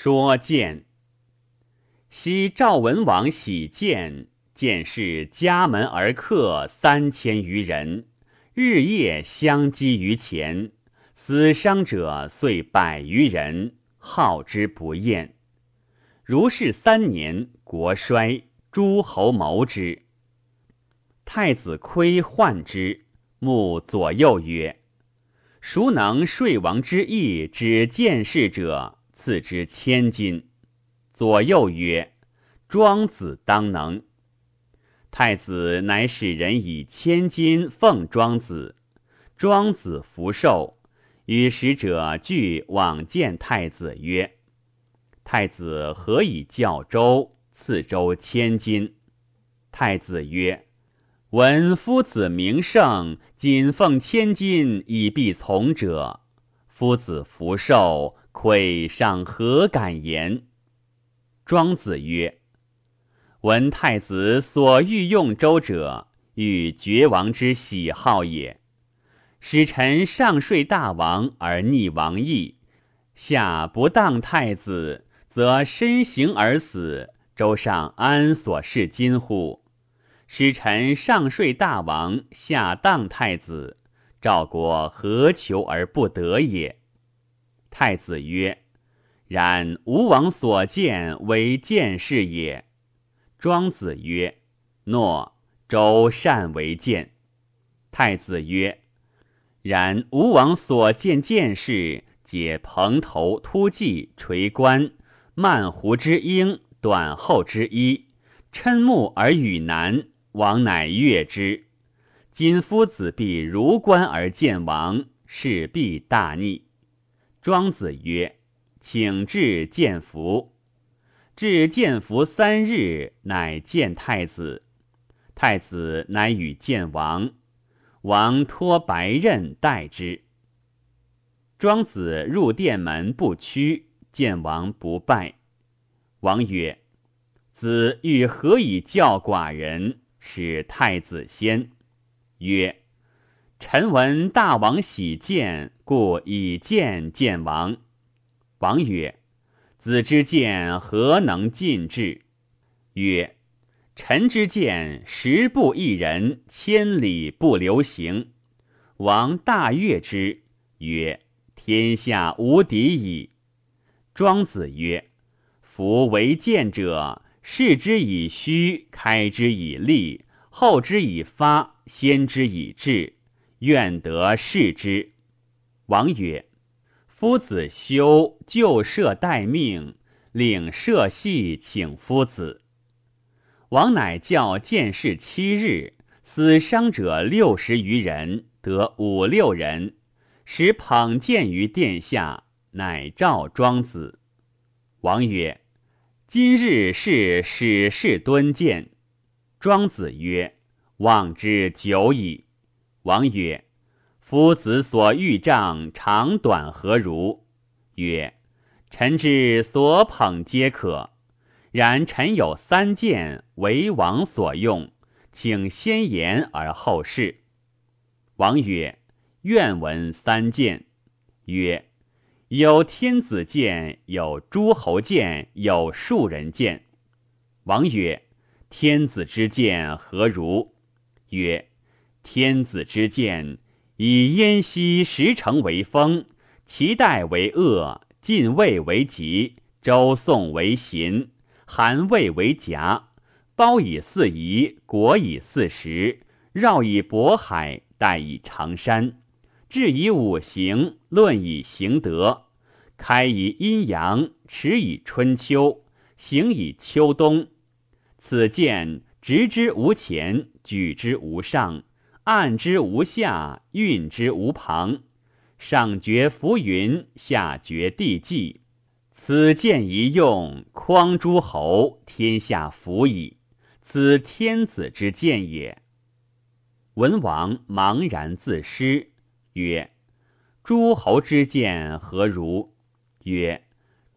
说剑。昔赵文王喜剑，见士家门而客三千余人，日夜相击于前，死伤者遂百余人，号之不厌。如是三年，国衰，诸侯谋之。太子窥患之，目左右曰：“孰能说王之意，指剑士者？”赐之千金。左右曰：“庄子当能。”太子乃使人以千金奉庄子。庄子福寿，与使者俱往见太子曰。太子何以教周？赐周千金。太子曰：“闻夫子名盛，仅奉千金以必从者。夫子福寿，愧尚何敢言？”庄子曰：“闻太子所欲用周者，欲绝王之喜好也。使臣上睡大王而逆王意，下不当太子。”则身行而死，周上安所事今乎？使臣上睡大王，下当太子，赵国何求而不得也？太子曰：“然吴王所见为见事也。”庄子曰：“诺。”周善为见。太子曰：“然吴王所见见事，皆蓬头突髻，垂冠。”漫胡之鹰，短后之衣，嗔目而语难，王乃悦之。今夫子必如观而见王，是必大逆。庄子曰：“请至见服。”至见服三日，乃见太子。太子乃与见王，王托白刃待之。庄子入殿门不屈。见王不拜，王曰：“子欲何以教寡人，使太子先？”曰：“臣闻大王喜剑，故以剑见王。”王曰：“子之剑何能尽至？”曰：“臣之剑，十步一人，千里不留行。”王大悦之，曰：“天下无敌矣。”庄子曰：“夫为剑者，视之以虚，开之以利，后之以发，先之以治，愿得视之。”王曰：“夫子修就社待命，领社系请夫子。”王乃教见士七日，死伤者六十余人，得五六人，使捧剑于殿下。乃召庄子。王曰：“今日是始事敦谏。”庄子曰：“望之久矣。”王曰：“夫子所欲杖长短何如？”曰：“臣之所捧皆可。然臣有三谏，为王所用，请先言而后事。”王曰：“愿闻三谏。”曰：有天子剑，有诸侯剑，有庶人剑。王曰：“天子之剑何如？”曰：“天子之剑，以燕西十城为锋，齐代为恶，晋魏为吉，周宋为秦，韩魏为夹。包以四夷，国以四时，绕以渤海，带以长山。”治以五行，论以行德，开以阴阳，持以春秋，行以秋冬。此剑直之无前，举之无上，按之无下，运之无旁。上绝浮云，下绝地际。此剑一用，匡诸侯，天下服矣。此天子之剑也。文王茫然自失。曰：诸侯之剑何如？曰：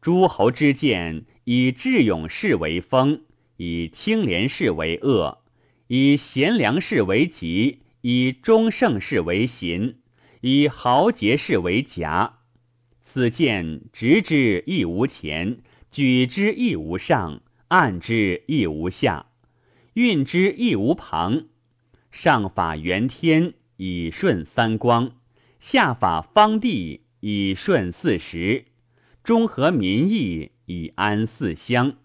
诸侯之剑，以智勇士为锋，以清廉士为恶，以贤良士为吉，以忠胜士为行，以豪杰士为甲。此见直之亦无前，举之亦无上，按之亦无下，运之亦无旁。上法元天，以顺三光；下法方地，以顺四时；中和民意，以安四乡。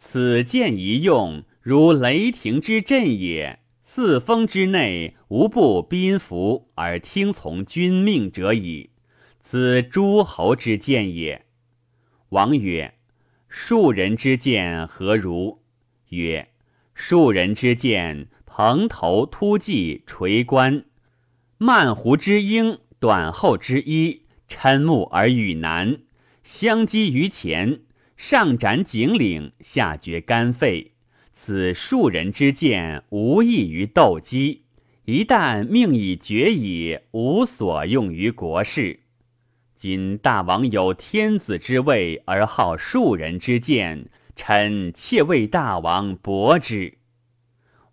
此剑一用，如雷霆之震也。四风之内，无不宾服而听从君命者矣。此诸侯之见也。王曰：“庶人之见何如？”曰：“庶人之见，蓬头突髻，垂冠，曼胡之缨，短后之衣，嗔目而语难，相击于前，上斩颈领，下绝肝肺。”此庶人之见，无异于斗鸡。一旦命已决矣，无所用于国事。今大王有天子之位，而好庶人之见，臣妾为大王驳之。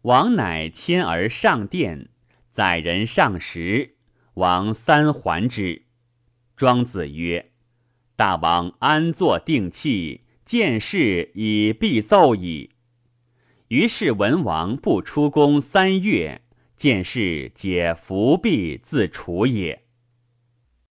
王乃迁而上殿，载人上食，王三还之。庄子曰：“大王安坐定气，见事以必奏矣。”于是文王不出宫三月，见事解伏必自处也。